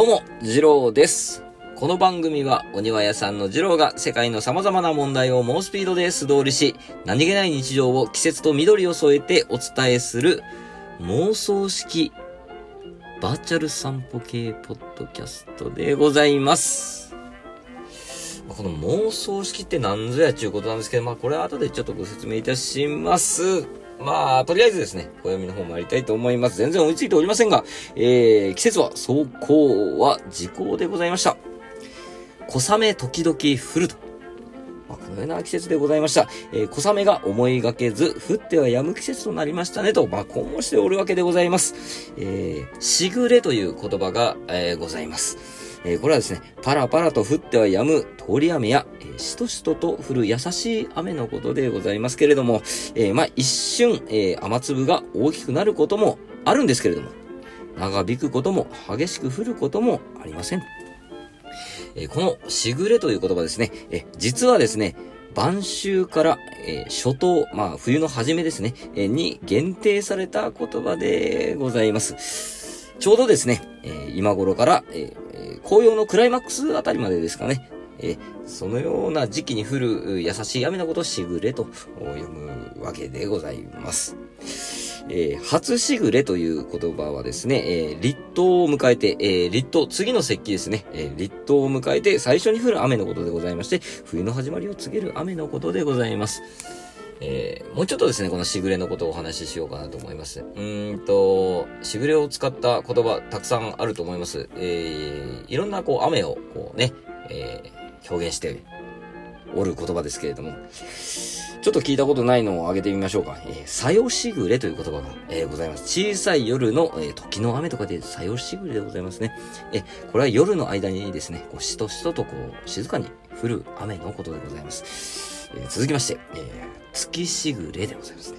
どうも、次郎です。この番組は、お庭屋さんの次郎が世界の様々な問題を猛スピードで素通りし、何気ない日常を季節と緑を添えてお伝えする、妄想式、バーチャル散歩系ポッドキャストでございます。この妄想式って何ぞやちゅうことなんですけど、まあこれは後でちょっとご説明いたします。まあ、とりあえずですね、暦の方参りたいと思います。全然追いついておりませんが、えー、季節は走行は時効でございました。小雨時々降ると。まあ、このような季節でございました。えー、小雨が思いがけず、降っては止む季節となりましたねと、まあ、こうもしておるわけでございます。えー、しぐれという言葉が、えー、ございます。えーこれはですね、パラパラと降っては止む通り雨や、えーしとしとと降る優しい雨のことでございますけれども、えーまあ、一瞬、えー雨粒が大きくなることもあるんですけれども、長引くことも激しく降ることもありません。えーこのしぐれという言葉ですね、えー実はですね、晩秋から、えー初冬、まあ冬の初めですね、えーに限定された言葉でございます。ちょうどですね、えー今頃から、えー紅葉のクライマックスあたりまでですかね、えそのような時期に降る優しい雨のことをしぐれと読むわけでございます。えー初しぐれという言葉はですね、えー立冬を迎えて、えー立冬、次の節気ですね、えー立冬を迎えて最初に降る雨のことでございまして、冬の始まりを告げる雨のことでございます。えーもうちょっとですね、このしぐれのことをお話ししようかなと思います。うんと、しぐれを使った言葉たくさんあると思います。えーいろんなこう雨をこうね、えー表現しておる言葉ですけれども、ちょっと聞いたことないのを挙げてみましょうか。えー、さよしぐれという言葉が、えーございます。小さい夜の、えー時の雨とかでさよしぐれでございますね。えーこれは夜の間にですね、こうしとしととこう静かに降る雨のことでございます。えー続きまして、えー月しぐれでございますね。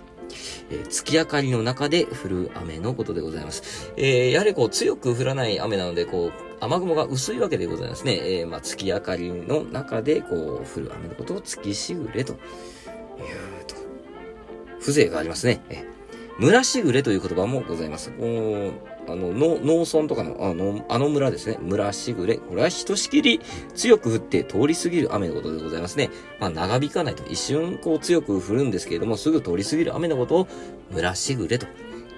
えー月明かりの中で降る雨のことでございます。えーやはりこう強く降らない雨なので、こう、雨雲が薄いわけでございますね。えーまあ、月明かりの中でこう降る雨のことを月しぐれというと、風情がありますね。え村しぐれという言葉もございます。こうあの、の農村とかの、あの、あの村ですね。村しぐれ。これはひとしきり強く降って通り過ぎる雨のことでございますね。まあ、長引かないと。一瞬こう強く降るんですけれども、すぐ通り過ぎる雨のことを村しぐれと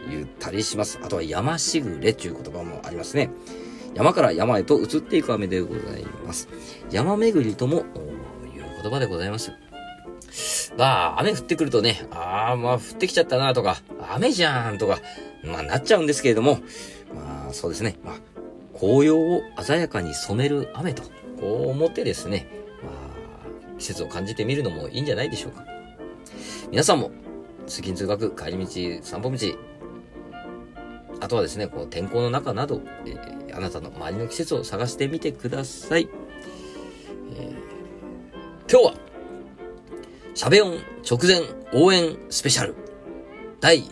言ったりします。あとは山しぐれという言葉もありますね。山から山へと移っていく雨でございます。山巡りともいう言葉でございます。まあ、雨降ってくるとね、ああ、まあ降ってきちゃったなとか、雨じゃんとか、まあなっちゃうんですけれども、まあそうですね、まあ、紅葉を鮮やかに染める雨と、こう思ってですね、まあ、季節を感じてみるのもいいんじゃないでしょうか。皆さんも、通勤通学、帰り道、散歩道、あとはですね、こう天候の中など、えーあなたの周りの季節を探してみてください。えー今日は、しゃべ音直前応援スペシャル第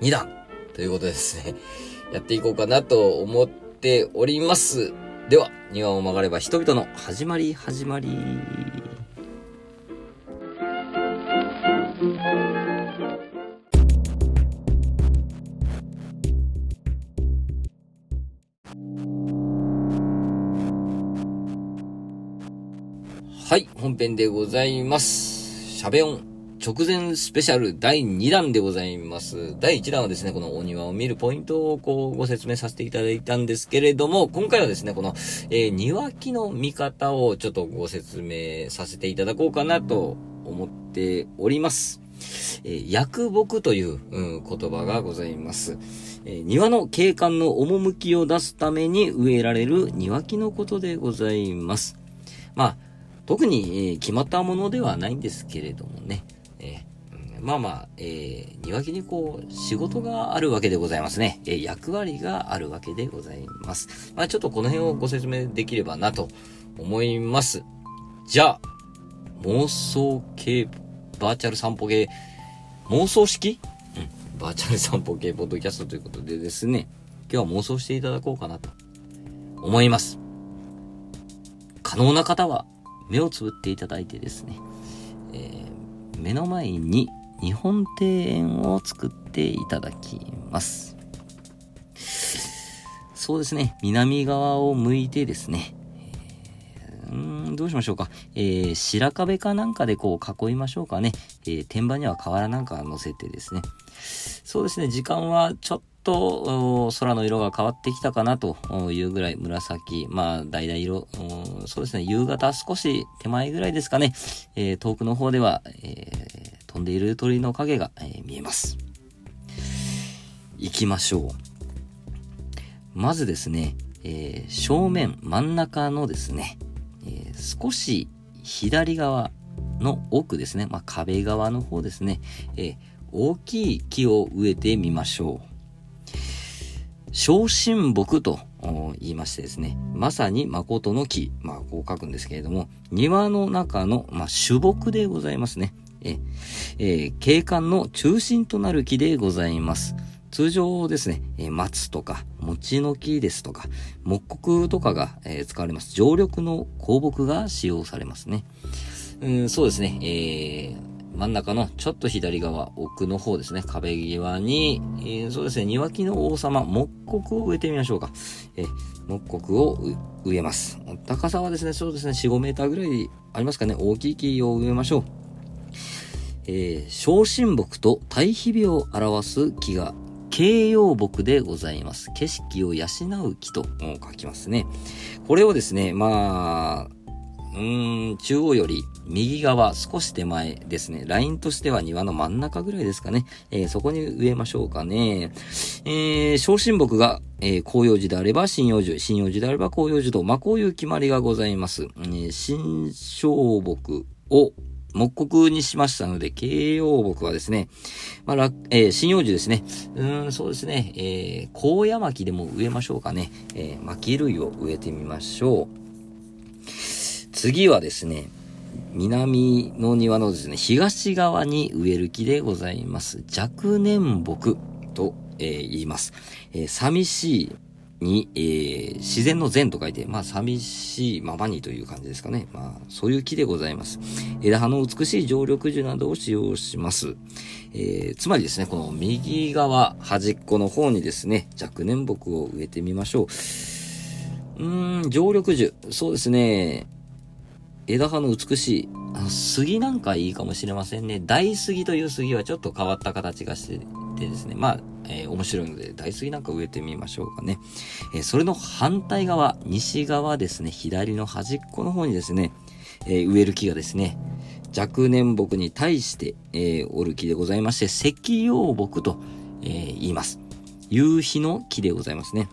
2弾ということでですね、やっていこうかなと思っております。では、庭を曲がれば人々の始まり始まり。はい、本編でございます。しゃべ音直前スペシャル第2弾でございます。第1弾はですね、このお庭を見るポイントをこうご説明させていただいたんですけれども、今回はですね、この、えー庭木の見方をちょっとご説明させていただこうかなと思っております。えー薬木という、うん言葉がございます。えー庭の景観の趣を出すために植えられる庭木のことでございます。まあ、特に、えー決まったものではないんですけれどもね。えーまあまあ、えー庭木にこう、仕事があるわけでございますね。えー役割があるわけでございます。まあちょっとこの辺をご説明できればなと思います。じゃあ、妄想系、バーチャル散歩系、妄想式？うん、バーチャル散歩系ポッドキャストということでですね、今日は妄想していただこうかなと思います。可能な方は目をつぶっていただいてですね、えー目の前に日本庭園を作っていただきます。そうですね、南側を向いてですね、うーん、どうしましょうか。えー、白壁かなんかでこう囲いましょうかね。えー、天板には瓦なんか乗せてですね。そうですね、時間はちょっと空の色が変わってきたかなというぐらい紫、まあ、橙色、そうですね、夕方少し手前ぐらいですかね、えー、遠くの方では、えー、飛んでいる鳥の影が、えー、見えます。行きましょう。まずですね、え、正面真ん中のですね、え、少し左側の奥ですね、まあ、壁側の方ですね、え、大きい木を植えてみましょう。昇進木と言いましてですね、まさに誠の木、まあこう書くんですけれども、庭の中の、まあ、主木でございますね。え、えー、景観の中心となる木でございます。通常ですね、えー、松とか、餅の木ですとか、木刻とかが、えー、使われます。常緑の香木が使用されますね。うん、そうですね、えー、真ん中のちょっと左側、奥の方ですね、壁際に、えー、そうですね、庭木の王様、木刻を植えてみましょうか。え、木刻を植えます。高さはですね、そうですね、4、5メーターぐらいありますかね、大きい木を植えましょう。えー、小神木と対比美を表す木が形容木でございます。景色を養う木と書きますね。これをですね、まあ、うーん、中央より右側少し手前ですね。ラインとしては庭の真ん中ぐらいですかね。えー、そこに植えましょうかね。えー、小神木が、えー、紅葉樹であれば針葉樹、針葉樹であれば紅葉樹と、まあ、こういう決まりがございます。えー、新小木を木刻にしましたので、形容木はですね、まあ、えー、針葉樹ですね。うん、そうですね、えー、高野巻でも植えましょうかね。えー、巻類を植えてみましょう。次はですね、南の庭のですね、東側に植える木でございます。若年木と、えー、言います。えー、寂しいに、えー、自然の善と書いて、まあ、寂しいままにという感じですかね。まあ、そういう木でございます。枝葉の美しい常緑樹などを使用します。えー、つまりですね、この右側、端っこの方にですね、若年木を植えてみましょう。うーん、常緑樹。そうですね。枝葉の美しい、あ、杉なんかいいかもしれませんね。大杉という杉はちょっと変わった形がしててですね。まあ、えー、面白いので、大杉なんか植えてみましょうかね。えー、それの反対側、西側ですね、左の端っこの方にですね、えー、植える木がですね、若年木に対して、え、おる木でございまして、石葉木と、え、言います。夕日の木でございますね。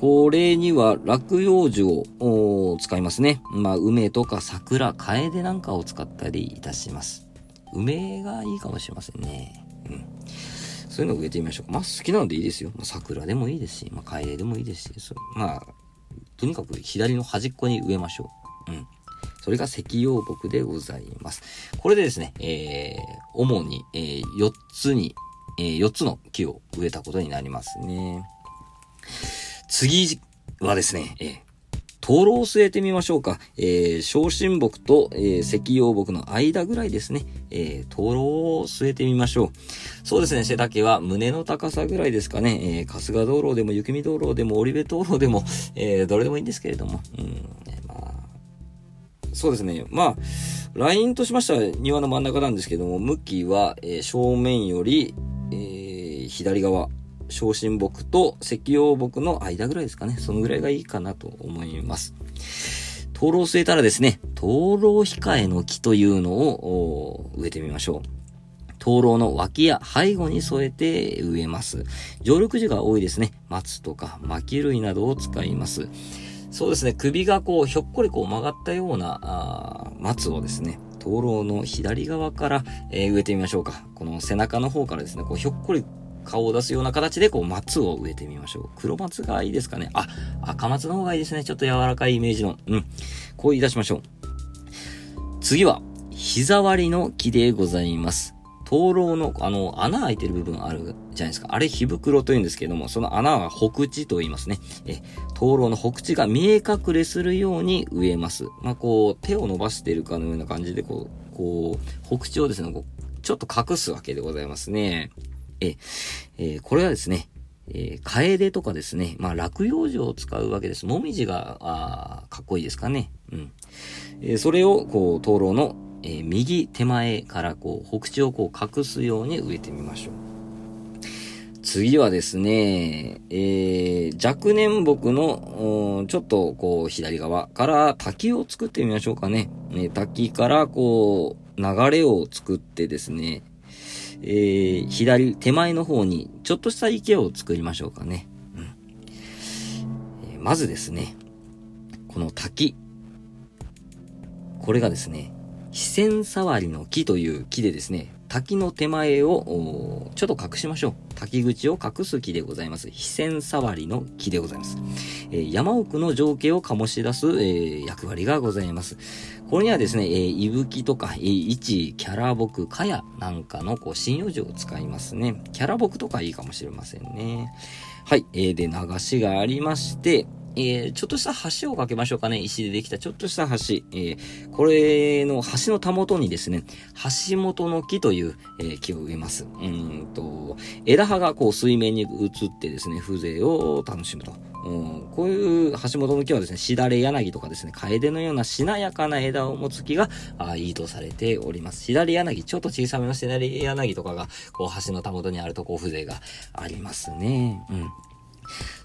これには落葉樹を使いますね。まあ、梅とか桜、楓なんかを使ったりいたします。梅がいいかもしれませんね。うん。そういうのを植えてみましょう。まあ、好きなのでいいですよ。まあ、桜でもいいですし、まあ、楓でもいいですし、そまあ、とにかく左の端っこに植えましょう。うん。それが石葉木でございます。これでですね、えー、主に、えー、4つに、えー、4つの木を植えたことになりますね。次はですね、えー、灯籠を据えてみましょうか。えー、小神木と、えー、石葉木の間ぐらいですね。えー、灯籠を据えてみましょう。そうですね、背丈は胸の高さぐらいですかね。えー、春日道路でも雪見道路でも織部道路でも、えー、どれでもいいんですけれども。うん、まあ、そうですね。まあ、ラインとしましては庭の真ん中なんですけども、向きは、えー、正面より、えー、左側、昇進木と石葉木の間ぐらいですかね。そのぐらいがいいかなと思います。灯籠を据えたらですね、灯籠控えの木というのを植えてみましょう。灯籠の脇や背後に添えて植えます。常緑樹が多いですね。松とか巻類などを使います。そうですね、首がこう、ひょっこりこう曲がったような、松をですね、灯籠の左側から、えー、植えてみましょうか。この背中の方からですね、こうひょっこり顔を出すような形で、こう、松を植えてみましょう。黒松がいいですかね。あ、赤松の方がいいですね。ちょっと柔らかいイメージの。うん。こう言い出しましょう。次は、膝割りの木でございます。灯籠の、あの、穴開いてる部分あるじゃないですか。あれ、火袋と言うんですけども、その穴は北地と言いますね。え、灯籠の北地が見え隠れするように植えます。まあ、こう、手を伸ばしているかのような感じで、こう、こう、北地をですね、こうちょっと隠すわけでございますね。え、これはですね、えー、カエデとかですね、まあ、落葉樹を使うわけです。もみじが、あかっこいいですかね。うん。えー、それを、こう、灯籠の、えー、右手前からこう、北地をこう隠すように植えてみましょう。次はですね、えー、若年木の、ちょっとこう、左側から滝を作ってみましょうかね。ね滝からこう、流れを作ってですね、えー、左、手前の方に、ちょっとした池を作りましょうかね。うん。えー、まずですね、この滝。これがですね、非線触りの木という木でですね、滝の手前を、ちょっと隠しましょう。滝口を隠す木でございます。非線触りの木でございます。えー、山奥の情景を醸し出す、えー、役割がございます。これにはですね、えー、いぶきとか、えー、一、キャラボク、かやなんかのこう針葉樹を使いますね。キャラボクとかいいかもしれませんね。はい。えー、で、流しがありまして、えー、ちょっとした橋を架けましょうかね。石でできたちょっとした橋。えー、これの橋のたもとにですね、橋本の木という、えー、木を植えます。うんと、枝葉がこう水面に移ってですね、風情を楽しむと。うん、こういう橋本の木はですね、しだれ柳とかですね、楓のようなしなやかな枝を持つ木が、あいいとされております。しだれ柳、ちょっと小さめのしだれ柳とかが、こう橋のたもとにあるとこう風情がありますね。うん。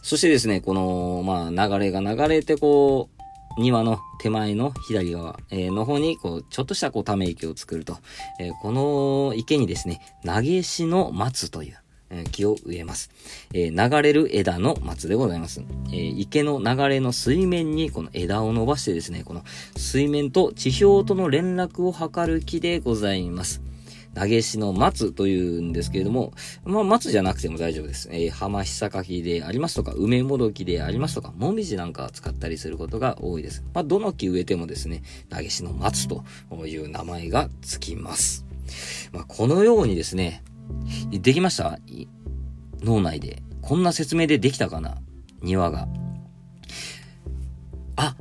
そしてですね、この、まあ、流れが流れて、こう、庭の手前の左側、えの方に、こう、ちょっとしたこう、ため池を作ると。えー、この池にですね、投げしの松という、え、木を植えます。えー、流れる枝の松でございます。え池の流れの水面にこの枝を伸ばしてですね、この水面と地表との連絡を図る木でございます。投げしの松というんですけれども、まあ、松じゃなくても大丈夫です。えー、浜ひさかきでありますとか、梅もどきでありますとか、もみじなんか使ったりすることが多いです。まあ、どの木植えてもですね、投げしの松という名前がつきます。まあ、このようにですね、できました？脳内で。こんな説明でできたかな？庭が。あ、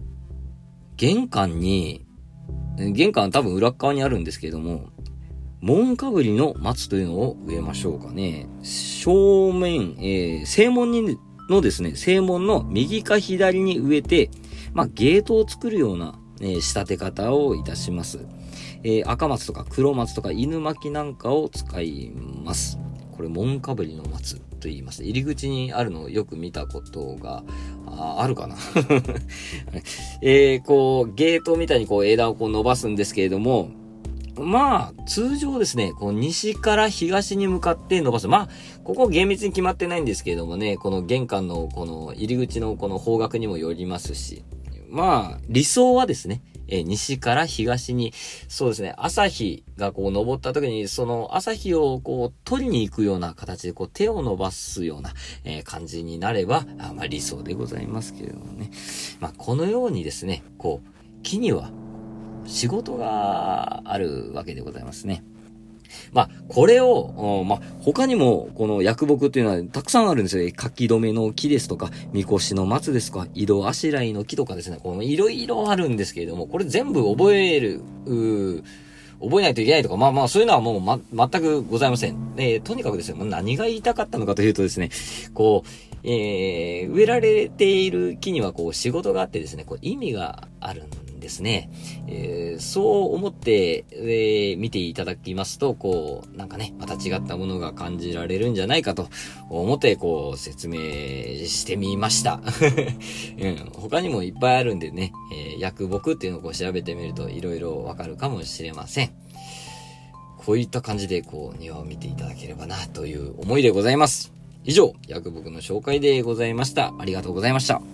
玄関に、玄関多分裏側にあるんですけれども、門かぶりの松というのを植えましょうかね。正面、えー、正門にのですね、正門の右か左に植えて、まあ、ゲートを作るような、えー、仕立て方をいたします。えー、赤松とか黒松とか犬巻なんかを使います。これ、門かぶりの松と言います。入り口にあるのをよく見たことが、ああるかな えー、こう、ゲートみたいにこう枝をこう伸ばすんですけれども、まあ、通常ですね、こう西から東に向かって伸ばす。まあ、ここ厳密に決まってないんですけれどもね、この玄関のこの入り口のこの方角にもよりますし、まあ、理想はですね、え西から東に、そうですね、朝日がこう登った時に、その朝日をこう取りに行くような形でこう手を伸ばすような、えー、感じになれば、あまあ理想でございますけれどもね。まあこのようにですね、こう、木には仕事があるわけでございますね。まあ、これを、まあ、他にも、この薬木っていうのはたくさんあるんですよ。書き留めの木ですとか、みこしの松ですとか、井戸あしらいの木とかですね。このいろいろあるんですけれども、これ全部覚える、覚えないといけないとか、まあまあ、そういうのはもう、ま、全くございません。えー、とにかくですね、何が言いたかったのかというとですね、こう、えー、植えられている木にはこう仕事があってですね、こう意味があるんですね。えー、そう思って、えー、見ていただきますと、こう、なんかね、また違ったものが感じられるんじゃないかと思って、こう、説明してみました。うん、他にもいっぱいあるんでね、えー、薬木っていうのをこう調べてみると色々わかるかもしれません。こういった感じで、こう、庭を見ていただければな、という思いでございます。以上、薬木の紹介でございました。ありがとうございました。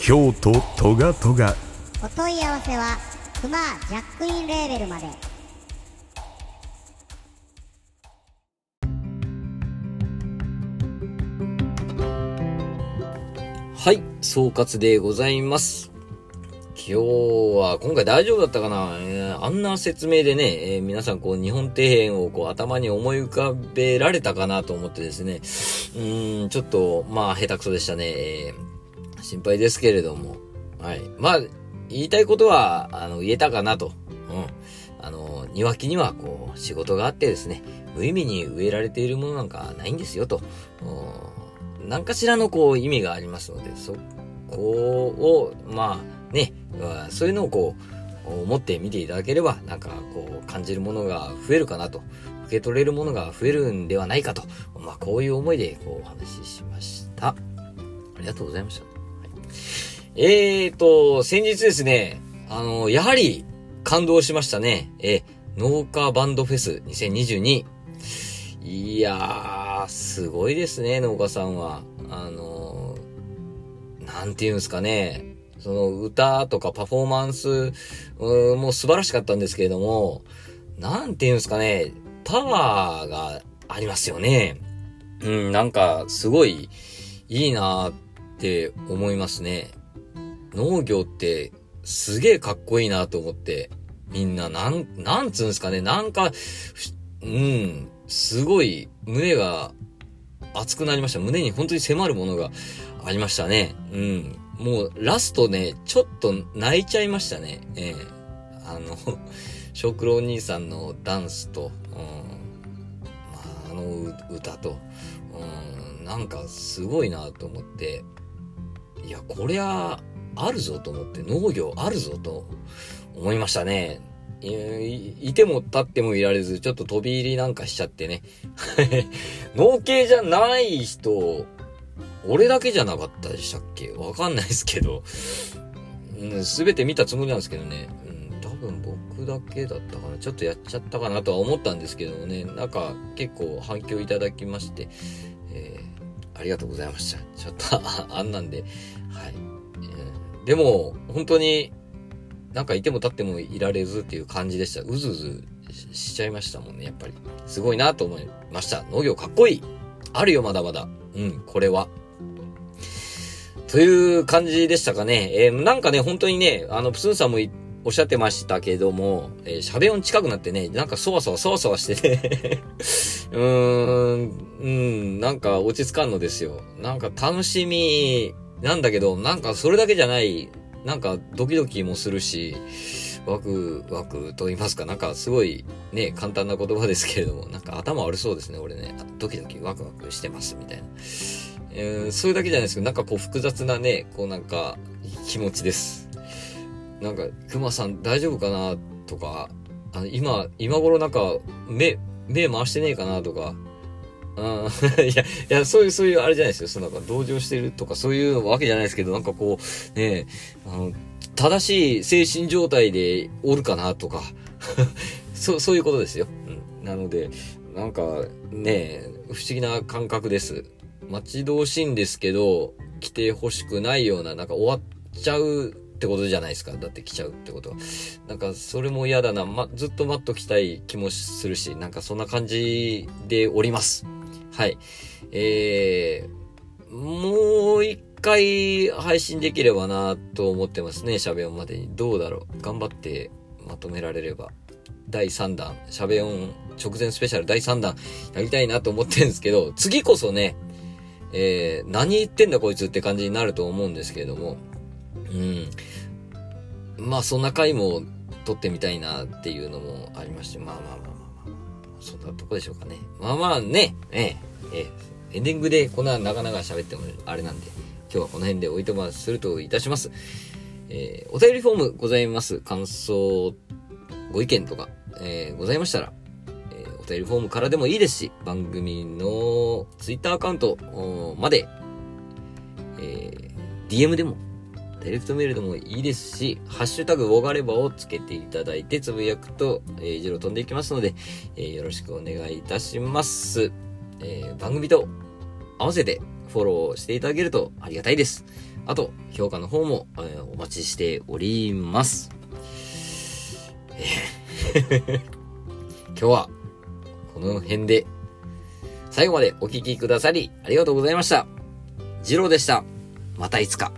京都トガトガ。お問い合わせはクマジャックインレーベルまで。はい総括でございます。今日は、今回大丈夫だったかな、えー、あんな説明でね、えー、皆さんこう日本庭園をこう頭に思い浮かべられたかなと思ってですね、うん、ちょっと、まあ、下手くそでしたね。えー心配ですけれども。はい。まあ、言いたいことは、あの、言えたかなと。うん。あの、庭木にはこう、仕事があってですね、無意味に植えられているものなんかないんですよと。うん何かしらのこう意味がありますので、そこを、まあね、そういうのをこう、思って見ていただければ、なんかこう感じるものが増えるかなと、受け取れるものが増えるんではないかと、まあこういう思いでこうお話ししました。ありがとうございました。はい、えーと、先日ですね、あの、やはり感動しましたね。え、農家バンドフェス2022。いやー、すごいですね、農家さんは。あの、なんていうんですかね。その歌とかパフォーマンス、うんもう素晴らしかったんですけれども、なんていうんですかね、パワーがありますよね。うん、なんか、すごい、いいなーって思いますね。農業って、すげえかっこいいなと思って、みんな、なん、なんつうんすかね、なんか、うん、すごい胸が熱くなりました。胸に本当に迫るものがありましたね。うん。もうラストね、ちょっと泣いちゃいましたね。ええあの、小九郎お兄さんのダンスと、うん、まあ、あの歌と、うん、なんかすごいなと思って、いや、こりゃ、あるぞと思って、農業あるぞと思いましたね。いいても立ってもいられず、ちょっと飛び入りなんかしちゃってね。農系じゃない人、俺だけじゃなかったでしたっけ？わかんないですけど。すべ、て見たつもりなんですけどね。うん、多分僕だけだったかな。ちょっとやっちゃったかなとは思ったんですけどもね。なんか結構反響いただきまして、えーありがとうございました。ちょっと あんなんで、はい。でも、本当になんかいても立ってもいられずっていう感じでした。うずうずしちゃいましたもんね、やっぱり。すごいなと思いました。農業かっこいいあるよ、まだまだ。うん、これは。という感じでしたかね。えーなんかね、本当にね、あの、プスンさんもおっしゃってましたけども、えー、喋音近くなってね、なんかそわそわそわそわしてね、うーん、うん、なんか落ち着かんのですよ。なんか楽しみなんだけど、なんかそれだけじゃない、なんかドキドキもするし、ワクワクと言いますか、なんかすごいね、簡単な言葉ですけれども、なんか頭悪そうですね、俺ね。ドキドキワクワクしてます、みたいな。えー、それだけじゃないですけど、なんかこう複雑なね、こうなんか気持ちです。なんか、熊さん大丈夫かな？とか、あの、今、今頃なんか、目、目回してねえかな？とか、うん、いや、いや、そういう、そういうあれじゃないですよ。そのなんか同情してるとかそういうわけじゃないですけど、なんかこう、ねあの、正しい精神状態でおるかなとか、そう、そういうことですよ。うん。なので、なんかね、不思議な感覚です。待ち遠しいんですけど、来てほしくないような、なんか終わっちゃうってことじゃないですか。だって来ちゃうってことは。なんかそれも嫌だな。ま、ずっと待っときたい気もするし、なんかそんな感じでおります。はい。えー、もう一回配信できればなと思ってますね。喋音までに。どうだろう。頑張ってまとめられれば。第3弾、喋音直前スペシャル第3弾やりたいなと思ってるんですけど、次こそね、えー、何言ってんだこいつって感じになると思うんですけれども、うん。まあそんな回も撮ってみたいなっていうのもありまして、まあまあまあまあまあ、そんなとこでしょうかね。まあまあね、ええ、ええ、エンディングでこんな長々喋ってもあれなんで、今日はこの辺でおいとまするといたします。えー、お便りフォームございます。感想、ご意見とか、えー、ございましたら、えーお便りフォームからでもいいですし、番組のツイッターアカウントまで、えー DM でも、ダイレクトメールでもいいですし、ハッシュタグ、ウォガレバをつけていただいて、つぶやくと、えー、一路飛んでいきますので、えーよろしくお願いいたします。えー番組と合わせてフォローしていただけるとありがたいです。あと、評価の方も、えーお待ちしております。今日は、この辺で、最後までお聴きくださり、ありがとうございました。ジローでした。またいつか。